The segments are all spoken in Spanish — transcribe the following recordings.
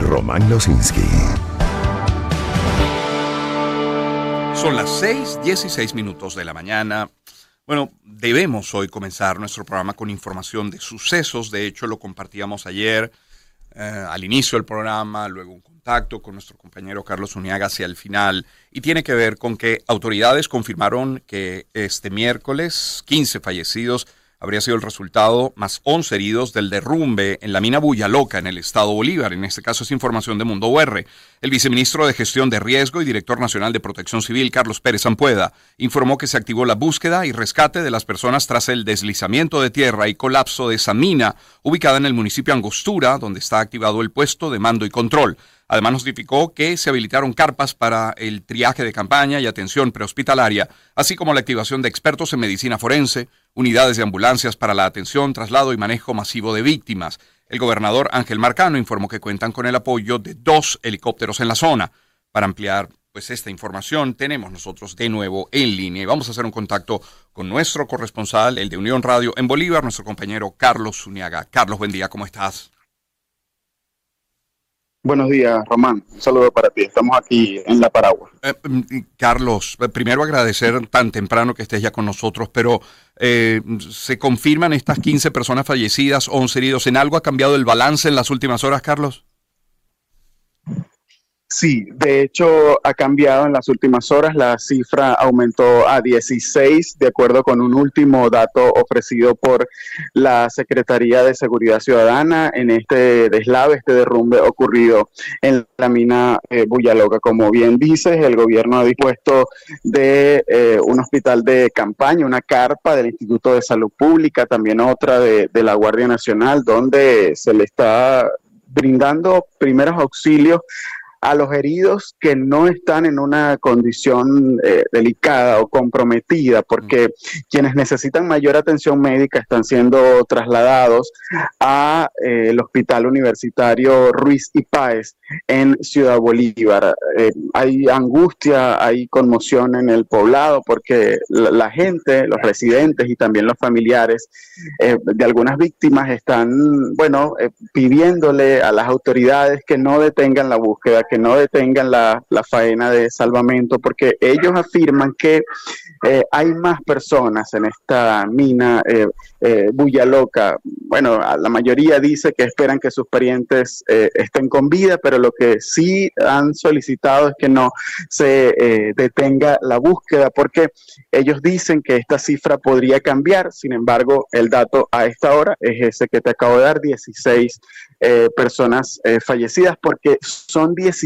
Román Losinski. Son las 6:16 minutos de la mañana. Bueno, debemos hoy comenzar nuestro programa con información de sucesos. De hecho, lo compartíamos ayer eh, al inicio del programa, luego un contacto con nuestro compañero Carlos Uniaga hacia el final. Y tiene que ver con que autoridades confirmaron que este miércoles 15 fallecidos habría sido el resultado más 11 heridos del derrumbe en la mina Loca en el estado Bolívar. En este caso es información de Mundo UR. El viceministro de Gestión de Riesgo y director nacional de Protección Civil, Carlos Pérez Ampueda, informó que se activó la búsqueda y rescate de las personas tras el deslizamiento de tierra y colapso de esa mina ubicada en el municipio Angostura, donde está activado el puesto de mando y control. Además notificó que se habilitaron carpas para el triaje de campaña y atención prehospitalaria, así como la activación de expertos en medicina forense, unidades de ambulancias para la atención, traslado y manejo masivo de víctimas. El gobernador Ángel Marcano informó que cuentan con el apoyo de dos helicópteros en la zona. Para ampliar pues esta información tenemos nosotros de nuevo en línea y vamos a hacer un contacto con nuestro corresponsal, el de Unión Radio en Bolívar, nuestro compañero Carlos Zuniaga. Carlos, buen día, ¿cómo estás? Buenos días, Román. Un saludo para ti. Estamos aquí en La Paragua. Eh, mm, Carlos, eh, primero agradecer tan temprano que estés ya con nosotros, pero eh, ¿se confirman estas 15 personas fallecidas, 11 heridos? ¿En algo ha cambiado el balance en las últimas horas, Carlos? Sí, de hecho ha cambiado en las últimas horas. La cifra aumentó a 16, de acuerdo con un último dato ofrecido por la Secretaría de Seguridad Ciudadana en este deslave, este derrumbe ocurrido en la mina eh. Como bien dices, el gobierno ha dispuesto de eh, un hospital de campaña, una carpa del Instituto de Salud Pública, también otra de la Guardia Nacional, donde se le está brindando primeros auxilios a los heridos que no están en una condición eh, delicada o comprometida, porque quienes necesitan mayor atención médica están siendo trasladados a eh, Hospital Universitario Ruiz y Páez en Ciudad Bolívar. Eh, hay angustia, hay conmoción en el poblado porque la, gente, los residentes y también los familiares de algunas víctimas están, bueno, pidiéndole a las autoridades que no detengan la búsqueda, que no detengan la, faena de salvamento, porque ellos afirman que eh, hay más personas en esta mina eh, eh, Bulla Loca. Bueno, la mayoría dice que esperan que sus parientes eh, estén con vida, pero lo que sí han solicitado es que no se detenga la búsqueda, porque ellos dicen que esta cifra podría cambiar. Sin embargo, el dato a esta hora es ese que te acabo de dar, 16 eh, personas eh, fallecidas, porque son 16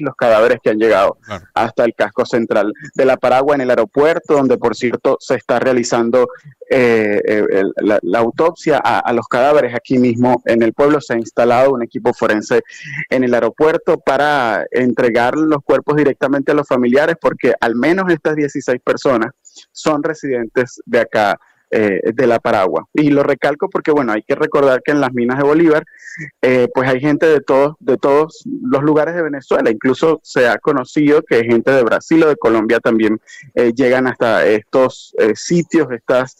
los cadáveres que han llegado hasta el casco central de la Paragua en el aeropuerto, donde por cierto se está realizando eh, la, autopsia a, a, los cadáveres aquí mismo en el pueblo. Se ha instalado un equipo forense en el aeropuerto para entregar los cuerpos directamente a los familiares, porque al menos estas 16 personas son residentes de acá eh, de la Paragua. Y lo recalco porque, bueno, hay que recordar que en las minas de Bolívar, eh, pues hay gente de todos, de todos los lugares de Venezuela. Incluso se ha conocido que gente de Brasil o de Colombia también eh, llegan hasta estos sitios, estas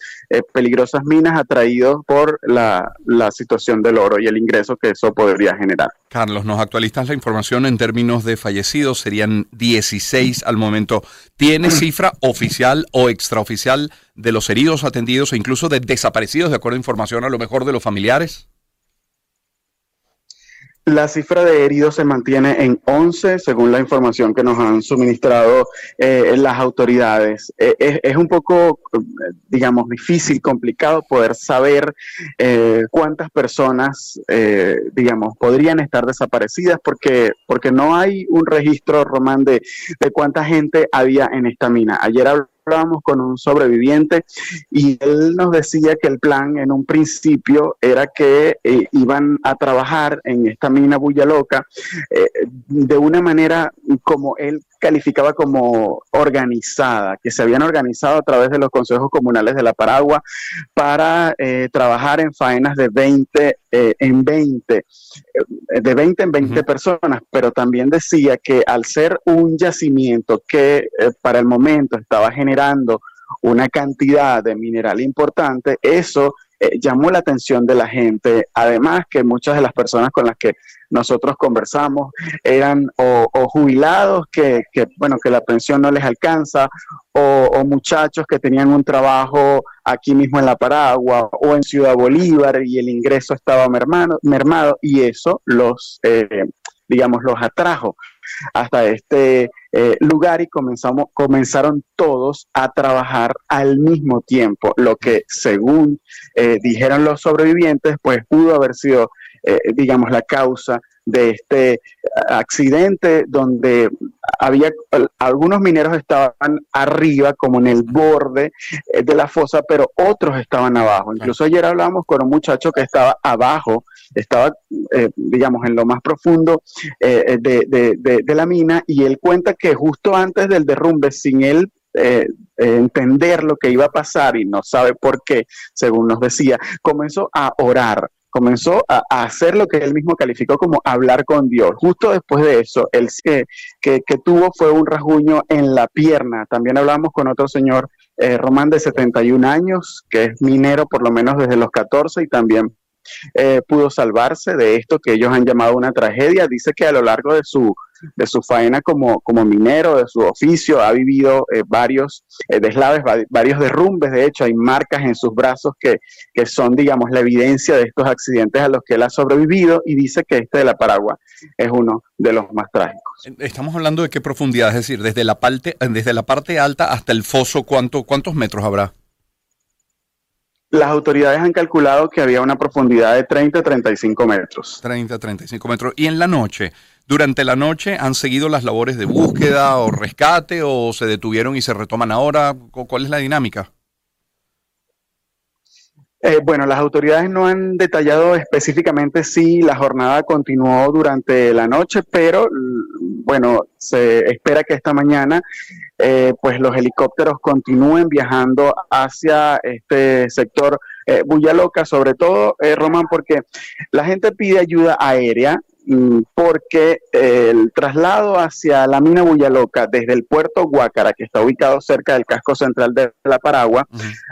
peligrosas minas atraídos por la, la situación del oro y el ingreso que eso podría generar. Carlos, nos actualizas la información en términos de fallecidos, serían 16 al momento. ¿Tiene cifra oficial o extraoficial de los heridos atendidos e incluso de desaparecidos, de acuerdo a información a lo mejor de los familiares? La cifra de heridos se mantiene en 11, según la información que nos han suministrado eh, las autoridades. Eh, es, un poco, digamos, difícil, complicado poder saber eh, cuántas personas, digamos, podrían estar desaparecidas porque, porque no hay un registro, Román, de, de cuánta gente había en esta mina. Ayer hablábamos con un sobreviviente y él nos decía que el plan en un principio era que eh, iban a trabajar en esta mina Bulla Loca eh, de una manera como él calificaba como organizada, que se habían organizado a través de los consejos comunales de la Paragua para eh, trabajar en faenas de 20 en 20, de 20 en 20 personas, pero también decía que al ser un yacimiento que para el momento estaba generando una cantidad de mineral importante, eso llamó la atención de la gente. Además que muchas de las personas con las que nosotros conversamos eran o, jubilados que, bueno, que la pensión no les alcanza, o, muchachos que tenían un trabajo aquí mismo en La Paragua o en Ciudad Bolívar y el ingreso estaba mermado, mermado y eso los, eh, digamos, los atrajo hasta este eh, lugar y comenzamos, comenzaron todos a trabajar al mismo tiempo, lo que según eh, dijeron los sobrevivientes, pues pudo haber sido eh, digamos, la causa de este accidente donde había algunos mineros estaban arriba como en el borde eh, de la fosa pero otros estaban abajo. Incluso ayer hablamos con un muchacho que estaba abajo estaba eh, digamos en lo más profundo de, la mina y él cuenta que justo antes del derrumbe sin él entender lo que iba a pasar y no sabe por qué, según nos decía, comenzó a orar comenzó a, hacer lo que él mismo calificó como hablar con Dios. Justo después de eso, él que, que, tuvo fue un rasguño en la pierna. También hablamos con otro señor, eh, Román, de 71 años, que es minero por lo menos desde los 14 y también eh, pudo salvarse de esto que ellos han llamado una tragedia. Dice que a lo largo de su de su faena como, como minero, de su oficio, ha vivido eh, varios eh, deslaves, varios derrumbes, de hecho hay marcas en sus brazos que, que, son, digamos, la evidencia de estos accidentes a los que él ha sobrevivido y dice que este de la Paragua es uno de los más trágicos. Estamos hablando de qué profundidad, es decir, desde la parte, desde la parte alta hasta el foso, ¿cuánto, ¿cuántos metros habrá? Las autoridades han calculado que había una profundidad de 30 a 35 metros. 30 a 35 metros. ¿Y en la noche? ¿Durante la noche han seguido las labores de búsqueda o rescate o se detuvieron y se retoman ahora? ¿Cuál es la dinámica? Eh, bueno, las autoridades no han detallado específicamente si la jornada continuó durante la noche, pero bueno, se espera que esta mañana eh, pues los helicópteros continúen viajando hacia este sector eh, Loca, sobre todo, eh, Román, porque la gente pide ayuda aérea Mm, porque el traslado hacia la mina Loca desde el puerto Guácara, que está ubicado cerca del casco central de La Paragua,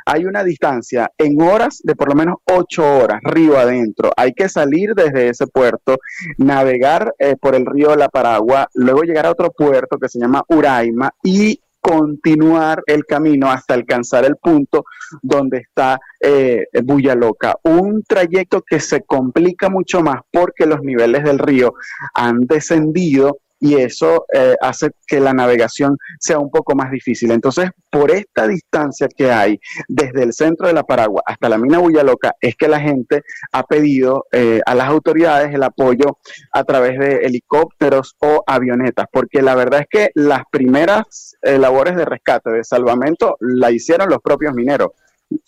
hay una distancia en horas de por lo menos ocho horas, río adentro. Hay que salir desde ese puerto, navegar eh, por el río La Paragua, luego llegar a otro puerto que se llama Uraima y continuar el camino hasta alcanzar el punto donde está eh, Bulla Loca. Un trayecto que se complica mucho más porque los niveles del río han descendido y eso eh, hace que la navegación sea un poco más difícil. Entonces, por esta distancia que hay desde el centro de la Paragua hasta la mina Loca, es que la gente ha pedido eh, a las autoridades el apoyo a través de helicópteros o avionetas, porque la verdad es que las primeras eh, labores de rescate, de salvamento, la hicieron los propios mineros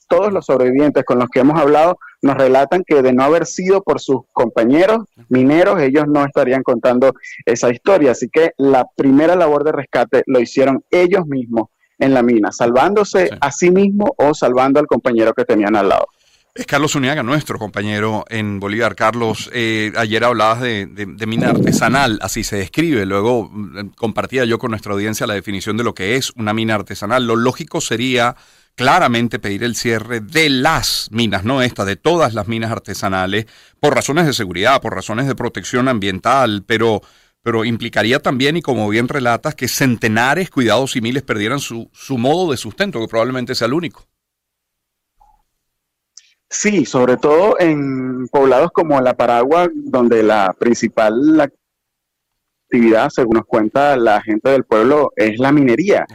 todos los sobrevivientes con los que hemos hablado nos relatan que de no haber sido por sus compañeros mineros, ellos no estarían contando esa historia. Así que la primera labor de rescate lo hicieron ellos mismos en la mina, salvándose a sí mismo o salvando al compañero que tenían al lado. Es Carlos Uniaga, nuestro compañero en Bolívar. Carlos, eh, ayer hablabas de, de, mina artesanal, así se describe. Luego mm, compartía yo con nuestra audiencia la definición de lo que es una mina artesanal. Lo lógico sería claramente pedir el cierre de las minas, no esta, de todas las minas artesanales, por razones de seguridad, por razones de protección ambiental, pero, pero implicaría también, y como bien relatas, que centenares, cuidados y miles perdieran su, su modo de sustento, que probablemente sea el único. Sí, sobre todo en poblados como La Paragua, donde la principal actividad, según nos cuenta la gente del pueblo, es la minería.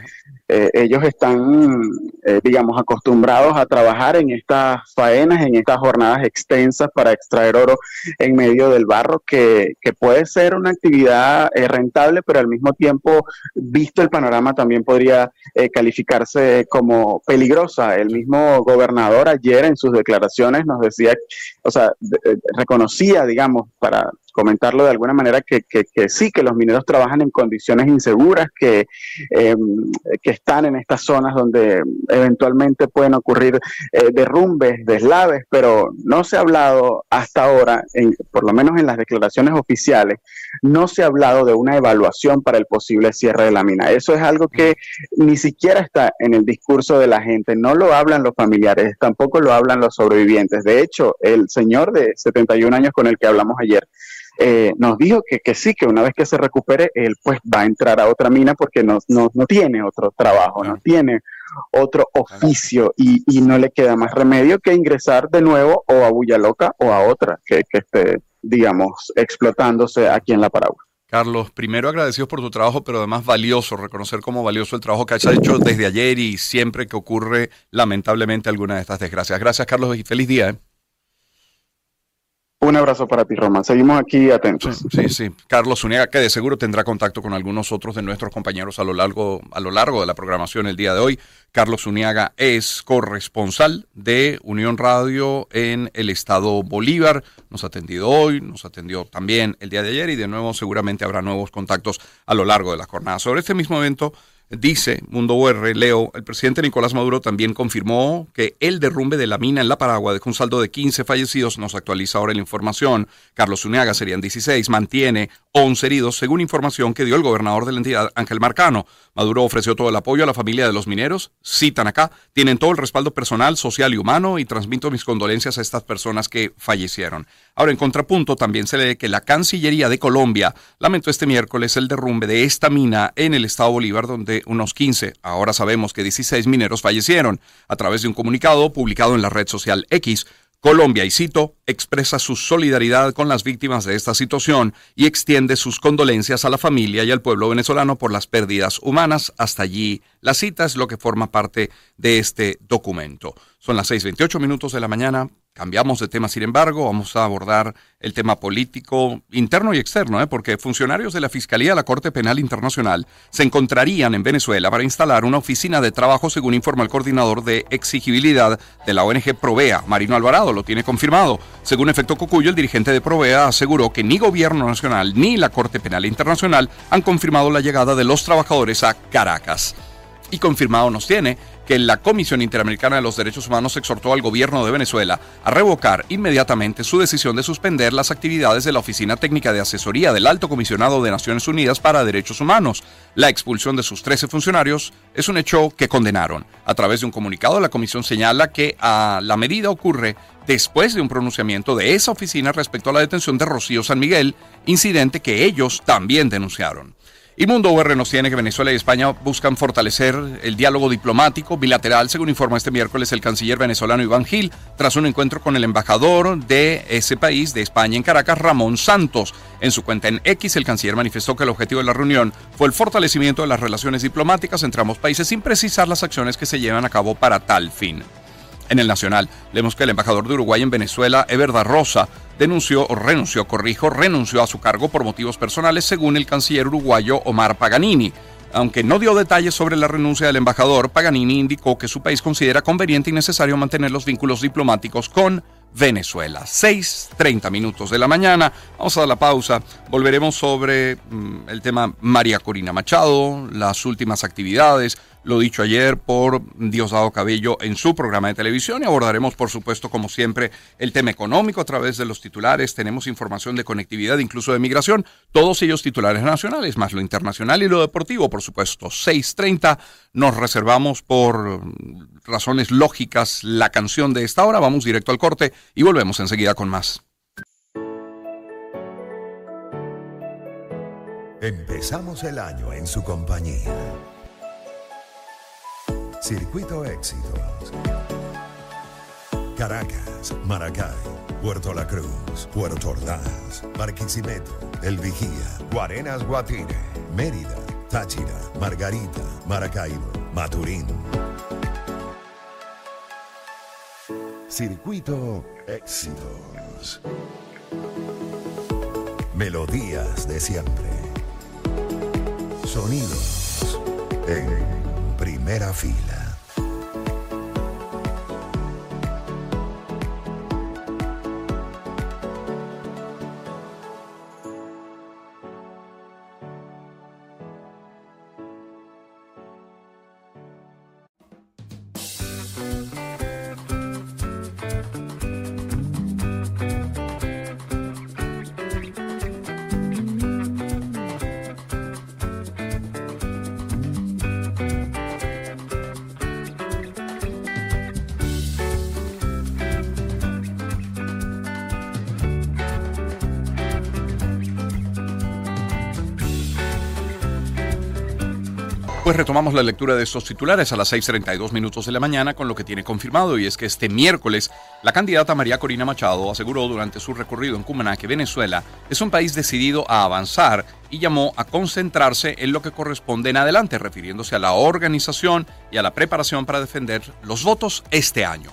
Eh, ellos están, eh, digamos, acostumbrados a trabajar en estas faenas, en estas jornadas extensas para extraer oro en medio del barro, que, puede ser una actividad eh, rentable, pero al mismo tiempo, visto el panorama, también podría calificarse como peligrosa. El mismo gobernador ayer en sus declaraciones nos decía o sea, reconocía, digamos, para comentarlo de alguna manera, que, sí, que los mineros trabajan en condiciones inseguras, que, em, que están en estas zonas donde eventualmente pueden ocurrir eh, derrumbes, deslaves, pero no se ha hablado hasta ahora, en, por lo menos en las declaraciones oficiales, no se ha hablado de una evaluación para el posible cierre de la mina. Eso es algo que ni siquiera está en el discurso de la gente, no lo hablan los familiares, tampoco lo hablan los sobrevivientes. De hecho, el señor de 71 años con el que hablamos ayer, eh, nos dijo que, que, sí, que una vez que se recupere, él pues va a entrar a otra mina porque no, no, no tiene otro trabajo, no tiene otro oficio y, y, no le queda más remedio que ingresar de nuevo o a Bulla Loca o a otra que, que esté, digamos, explotándose aquí en la Paragua. Carlos, primero agradecido por tu trabajo, pero además valioso, reconocer como valioso el trabajo que has hecho desde ayer y siempre que ocurre lamentablemente alguna de estas desgracias. Gracias, Carlos, y feliz día. ¿eh? Un abrazo para ti, Román. Seguimos aquí atentos. Sí, sí, Carlos Zuniaga, que de seguro tendrá contacto con algunos otros de nuestros compañeros a lo largo, a lo largo de la programación el día de hoy. Carlos Zuniaga es corresponsal de Unión Radio en el estado Bolívar. Nos ha atendido hoy, nos atendió también el día de ayer y de nuevo seguramente habrá nuevos contactos a lo largo de la jornada. Sobre este mismo evento, Dice Mundo UR, Leo, el presidente Nicolás Maduro también confirmó que el derrumbe de la mina en La Paragua dejó un saldo de 15 fallecidos. Nos actualiza ahora la información. Carlos Uneaga serían 16. Mantiene 11 heridos, según información que dio el gobernador de la entidad, Ángel Marcano. Maduro ofreció todo el apoyo a la familia de los mineros. Citan acá, tienen todo el respaldo personal, social y humano y transmito mis condolencias a estas personas que fallecieron. Ahora, en contrapunto, también se lee que la Cancillería de Colombia lamentó este miércoles el derrumbe de esta mina en el estado Bolívar, donde unos 15, ahora sabemos que 16 mineros fallecieron. A través de un comunicado publicado en la red social X, Colombia, y cito, expresa su solidaridad con las víctimas de esta situación y extiende sus condolencias a la familia y al pueblo venezolano por las pérdidas humanas. Hasta allí la cita es lo que forma parte de este documento. Son las 6.28 minutos de la mañana. Cambiamos de tema, sin embargo, vamos a abordar el tema político interno y externo, ¿eh? porque funcionarios de la Fiscalía de la Corte Penal Internacional se encontrarían en Venezuela para instalar una oficina de trabajo, según informa el coordinador de exigibilidad de la ONG Provea, Marino Alvarado, lo tiene confirmado. Según Efecto Cocuyo, el dirigente de Provea aseguró que ni Gobierno Nacional ni la Corte Penal Internacional han confirmado la llegada de los trabajadores a Caracas. Y confirmado nos tiene que la Comisión Interamericana de los Derechos Humanos exhortó al gobierno de Venezuela a revocar inmediatamente su decisión de suspender las actividades de la Oficina Técnica de Asesoría del Alto Comisionado de Naciones Unidas para Derechos Humanos. La expulsión de sus 13 funcionarios es un hecho que condenaron. A través de un comunicado, la comisión señala que a la medida ocurre después de un pronunciamiento de esa oficina respecto a la detención de Rocío San Miguel, incidente que ellos también denunciaron. Y Mundo UR nos tiene que Venezuela y España buscan fortalecer el diálogo diplomático bilateral, según informa este miércoles el canciller venezolano Iván Gil, tras un encuentro con el embajador de ese país, de España en Caracas, Ramón Santos. En su cuenta en X, el canciller manifestó que el objetivo de la reunión fue el fortalecimiento de las relaciones diplomáticas entre ambos países sin precisar las acciones que se llevan a cabo para tal fin. En el Nacional, leemos que el embajador de Uruguay en Venezuela, Everda Rosa, denunció renunció, corrijo, renunció a su cargo por motivos personales, según el canciller uruguayo Omar Paganini. Aunque no dio detalles sobre la renuncia del embajador, Paganini indicó que su país considera conveniente y necesario mantener los vínculos diplomáticos con Venezuela. 6.30 minutos de la mañana. Vamos a dar la pausa. Volveremos sobre mm, el tema María Corina Machado, las últimas actividades, lo dicho ayer por Diosdado Cabello en su programa de televisión y abordaremos, por supuesto, como siempre, el tema económico a través de los titulares. Tenemos información de conectividad, incluso de migración, todos ellos titulares nacionales, más lo internacional y lo deportivo, por supuesto. 6.30 nos reservamos por razones lógicas la canción de esta hora. Vamos directo al corte y volvemos enseguida con más. Empezamos el año en su compañía. Circuito Éxitos. Caracas, Maracay, Puerto La Cruz, Puerto Ordaz, Barquisimeto, El Vigía, Guarenas Guatire, Mérida, Táchira, Margarita, Maracaibo, Maturín. Circuito Éxitos. Melodías de siempre. Sonidos en primera fila. Pues retomamos la lectura de estos titulares a las 6.32 minutos de la mañana con lo que tiene confirmado y es que este miércoles la candidata María Corina Machado aseguró durante su recorrido en Cumaná que Venezuela es un país decidido a avanzar y llamó a concentrarse en lo que corresponde en adelante, refiriéndose a la organización y a la preparación para defender los votos este año.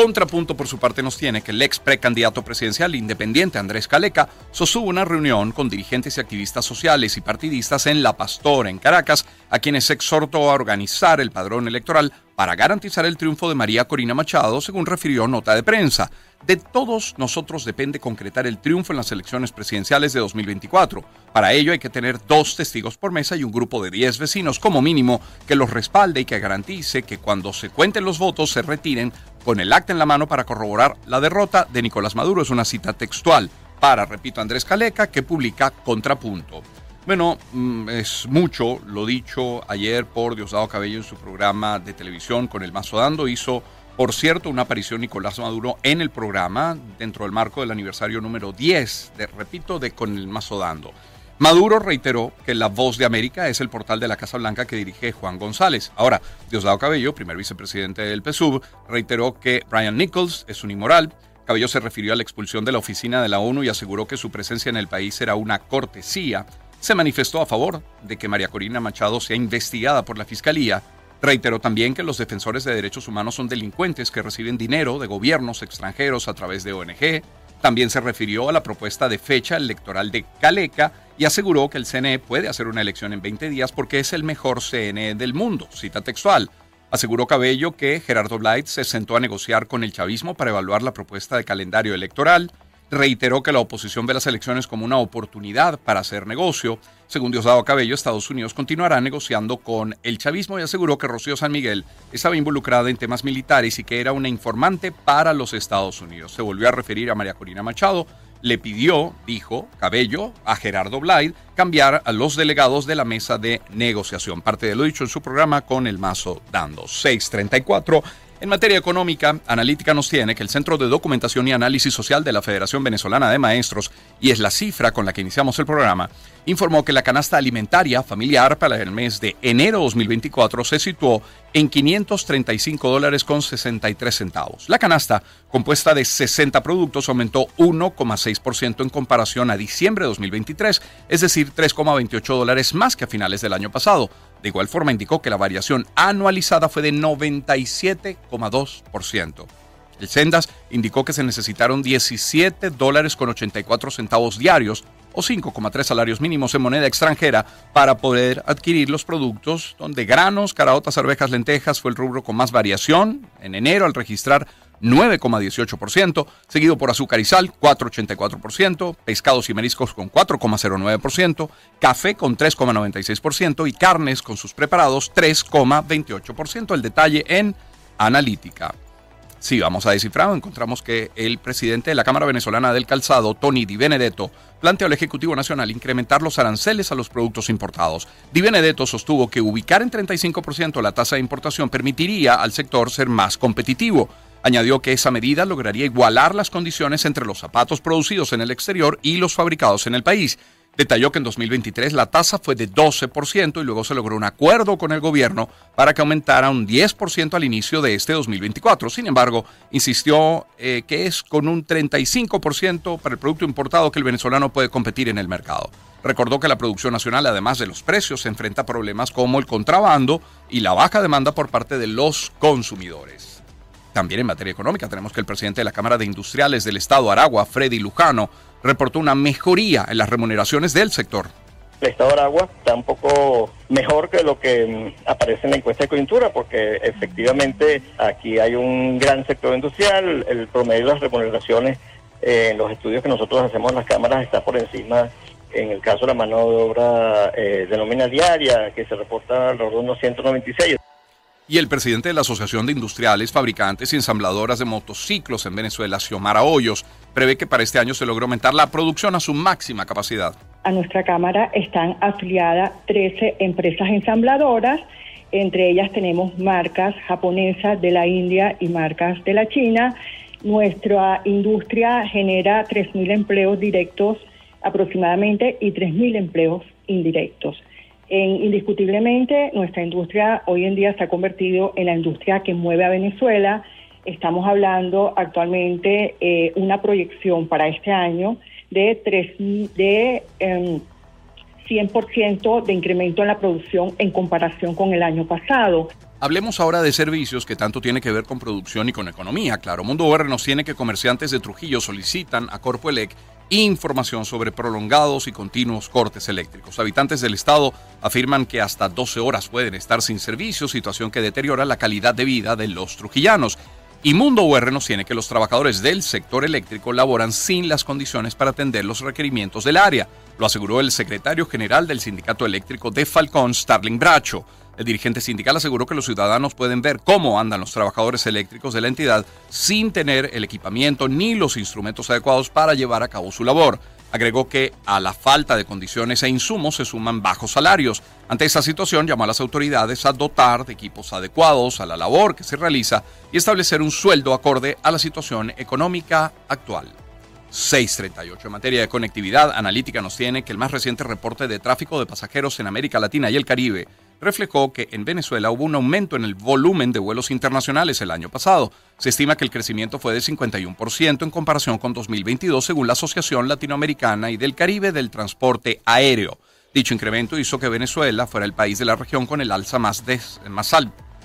Contrapunto por su parte nos tiene que el ex precandidato presidencial independiente Andrés Caleca sostuvo una reunión con dirigentes y activistas sociales y partidistas en La Pastora, en Caracas, a quienes exhortó a organizar el padrón electoral para garantizar el triunfo de María Corina Machado, según refirió nota de prensa. De todos nosotros depende concretar el triunfo en las elecciones presidenciales de 2024. Para ello hay que tener dos testigos por mesa y un grupo de 10 vecinos como mínimo que los respalde y que garantice que cuando se cuenten los votos se retiren con el acta en la mano para corroborar la derrota de Nicolás Maduro. Es una cita textual para, repito, Andrés Caleca, que publica Contrapunto. Bueno, mm, es mucho lo dicho ayer por Diosdado Cabello en su programa de televisión con el Mazo Dando. Hizo, por cierto, una aparición Nicolás Maduro en el programa dentro del marco del aniversario número 10, de, repito, de Con el Mazo Dando. Maduro reiteró que La Voz de América es el portal de la Casa Blanca que dirige Juan González. Ahora, Diosdado Cabello, primer vicepresidente del PSUV, reiteró que Brian Nichols es un inmoral. Cabello se refirió a la expulsión de la oficina de la ONU y aseguró que su presencia en el país era una cortesía se manifestó a favor de que María Corina Machado sea investigada por la Fiscalía. Reiteró también que los defensores de derechos humanos son delincuentes que reciben dinero de gobiernos extranjeros a través de ONG. También se refirió a la propuesta de fecha electoral de Caleca y aseguró que el CNE puede hacer una elección en 20 días porque es el mejor CNE del mundo. Cita textual. Aseguró Cabello que Gerardo Blight se sentó a negociar con el chavismo para evaluar la propuesta de calendario electoral reiteró que la oposición ve las elecciones como una oportunidad para hacer negocio. Según Diosdado Cabello, Estados Unidos continuará negociando con el chavismo y aseguró que Rocío San Miguel estaba involucrada en temas militares y que era una informante para los Estados Unidos. Se volvió a referir a María Corina Machado. Le pidió, dijo Cabello, a Gerardo Blyde cambiar a los delegados de la mesa de negociación. Parte de lo dicho en su programa con el mazo dando. 634 en materia económica, Analítica nos tiene que el Centro de Documentación y Análisis Social de la Federación Venezolana de Maestros, y es la cifra con la que iniciamos el programa, informó que la canasta alimentaria familiar para el mes de enero 2024 se situó en 535 dólares con 63 centavos. La canasta, compuesta de 60 productos, aumentó 1,6% en comparación a diciembre de 2023, es decir, 3,28 dólares más que a finales del año pasado. De igual forma, indicó que la variación anualizada fue de 97,2%. Sendas indicó que se necesitaron 17 dólares con 84 centavos diarios o 5,3 salarios mínimos en moneda extranjera para poder adquirir los productos donde granos, caraotas, arvejas, lentejas fue el rubro con más variación en enero al registrar 9,18%, seguido por azúcar y sal, 4,84%, pescados y mariscos con 4,09%, café con 3,96% y carnes con sus preparados 3,28%. El detalle en analítica. Si vamos a descifrado, encontramos que el presidente de la Cámara Venezolana del Calzado, Tony Di Benedetto, planteó al Ejecutivo Nacional incrementar los aranceles a los productos importados. Di Benedetto sostuvo que ubicar en 35% la tasa de importación permitiría al sector ser más competitivo. Añadió que esa medida lograría igualar las condiciones entre los zapatos producidos en el exterior y los fabricados en el país. Detalló que en 2023 la tasa fue de 12% y luego se logró un acuerdo con el gobierno para que aumentara un 10% al inicio de este 2024. Sin embargo, insistió eh, que es con un 35% para el producto importado que el venezolano puede competir en el mercado. Recordó que la producción nacional, además de los precios, se enfrenta a problemas como el contrabando y la baja demanda por parte de los consumidores. También en materia económica tenemos que el presidente de la Cámara de Industriales del Estado, Aragua, Freddy Lujano, reportó una mejoría en las remuneraciones del sector. El estado de Aragua está un poco mejor que lo que mm, aparece en la encuesta de coyuntura, porque efectivamente aquí hay un gran sector industrial, el promedio de las remuneraciones eh, en los estudios que nosotros hacemos en las cámaras está por encima, en el caso de la mano de obra eh, de nómina diaria, que se reporta alrededor de unos 196 y el presidente de la Asociación de Industriales, Fabricantes y Ensambladoras de Motociclos en Venezuela, Xiomara Hoyos, prevé que para este año se logre aumentar la producción a su máxima capacidad. A nuestra Cámara están afiliadas 13 empresas ensambladoras, entre ellas tenemos marcas japonesas de la India y marcas de la China. Nuestra industria genera 3.000 empleos directos aproximadamente y 3.000 empleos indirectos. Indiscutiblemente, nuestra industria hoy en día se ha convertido en la industria que mueve a Venezuela. Estamos hablando actualmente eh, una proyección para este año de, tres, de 100% em, de incremento en la producción en comparación con el año pasado. Hablemos ahora de servicios que tanto tiene que ver con producción y con economía. Claro, Mundo OR nos tiene que comerciantes de Trujillo solicitan a Corpoelec información sobre prolongados y continuos cortes eléctricos. Habitantes del estado afirman que hasta 12 horas pueden estar sin servicio, situación que deteriora la calidad de vida de los trujillanos. Y Mundo UR nos tiene que los trabajadores del sector eléctrico laboran sin las condiciones para atender los requerimientos del área. Lo aseguró el secretario general del Sindicato Eléctrico de Falcón, Starling Bracho. El dirigente sindical aseguró que los ciudadanos pueden ver cómo andan los trabajadores eléctricos de la entidad sin tener el equipamiento ni los instrumentos adecuados para llevar a cabo su labor. Agregó que a la falta de condiciones e insumos se suman bajos salarios. Ante esta situación llamó a las autoridades a dotar de equipos adecuados a la labor que se realiza y establecer un sueldo acorde a la situación económica actual. 638. En materia de conectividad, Analítica nos tiene que el más reciente reporte de tráfico de pasajeros en América Latina y el Caribe reflejó que en Venezuela hubo un aumento en el volumen de vuelos internacionales el año pasado. Se estima que el crecimiento fue de 51% en comparación con 2022 según la Asociación Latinoamericana y del Caribe del Transporte Aéreo. Dicho incremento hizo que Venezuela fuera el país de la región con el alza más, más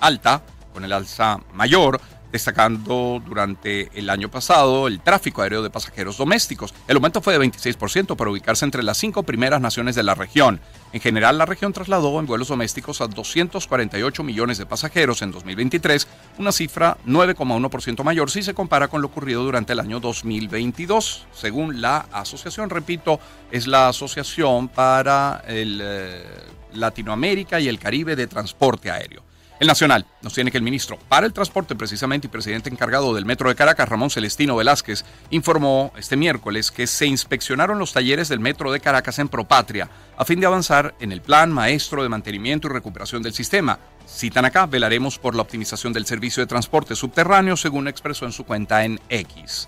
alta, con el alza mayor destacando durante el año pasado el tráfico aéreo de pasajeros domésticos. El aumento fue de 26% para ubicarse entre las cinco primeras naciones de la región. En general, la región trasladó en vuelos domésticos a 248 millones de pasajeros en 2023, una cifra 9,1% mayor si se compara con lo ocurrido durante el año 2022. Según la asociación, repito, es la Asociación para el, eh, Latinoamérica y el Caribe de Transporte Aéreo. El Nacional nos tiene que el ministro para el transporte precisamente y presidente encargado del Metro de Caracas, Ramón Celestino Velázquez, informó este miércoles que se inspeccionaron los talleres del Metro de Caracas en Propatria a fin de avanzar en el plan maestro de mantenimiento y recuperación del sistema. Citan acá, velaremos por la optimización del servicio de transporte subterráneo, según expresó en su cuenta en X.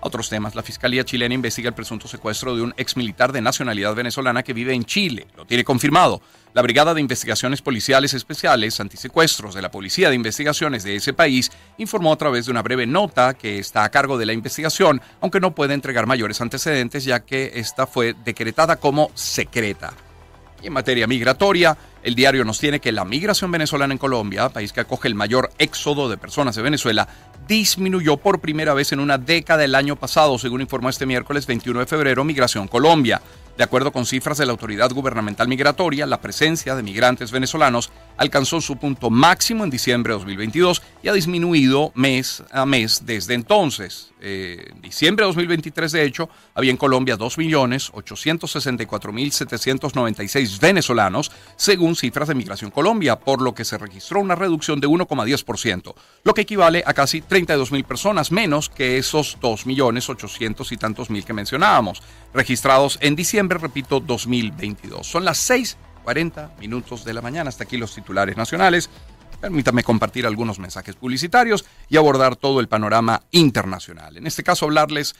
Otros temas. La Fiscalía chilena investiga el presunto secuestro de un exmilitar de nacionalidad venezolana que vive en Chile. Lo tiene confirmado. La Brigada de Investigaciones Policiales Especiales Antisecuestros de la Policía de Investigaciones de ese país informó a través de una breve nota que está a cargo de la investigación, aunque no puede entregar mayores antecedentes ya que esta fue decretada como secreta. En materia migratoria, el diario nos tiene que la migración venezolana en Colombia, país que acoge el mayor éxodo de personas de Venezuela, disminuyó por primera vez en una década el año pasado, según informó este miércoles 21 de febrero Migración Colombia. De acuerdo con cifras de la Autoridad Gubernamental Migratoria, la presencia de migrantes venezolanos alcanzó su punto máximo en diciembre de 2022 y ha disminuido mes a mes desde entonces. Eh, en diciembre de 2023, de hecho, había en Colombia 2.864.796 venezolanos, según cifras de Migración Colombia, por lo que se registró una reducción de 1,10%, lo que equivale a casi 32.000 personas menos que esos 2.800.000 y tantos mil que mencionábamos, registrados en diciembre repito, 2022. Son las 6:40 minutos de la mañana. Hasta aquí los titulares nacionales. Permítame compartir algunos mensajes publicitarios y abordar todo el panorama internacional. En este caso, hablarles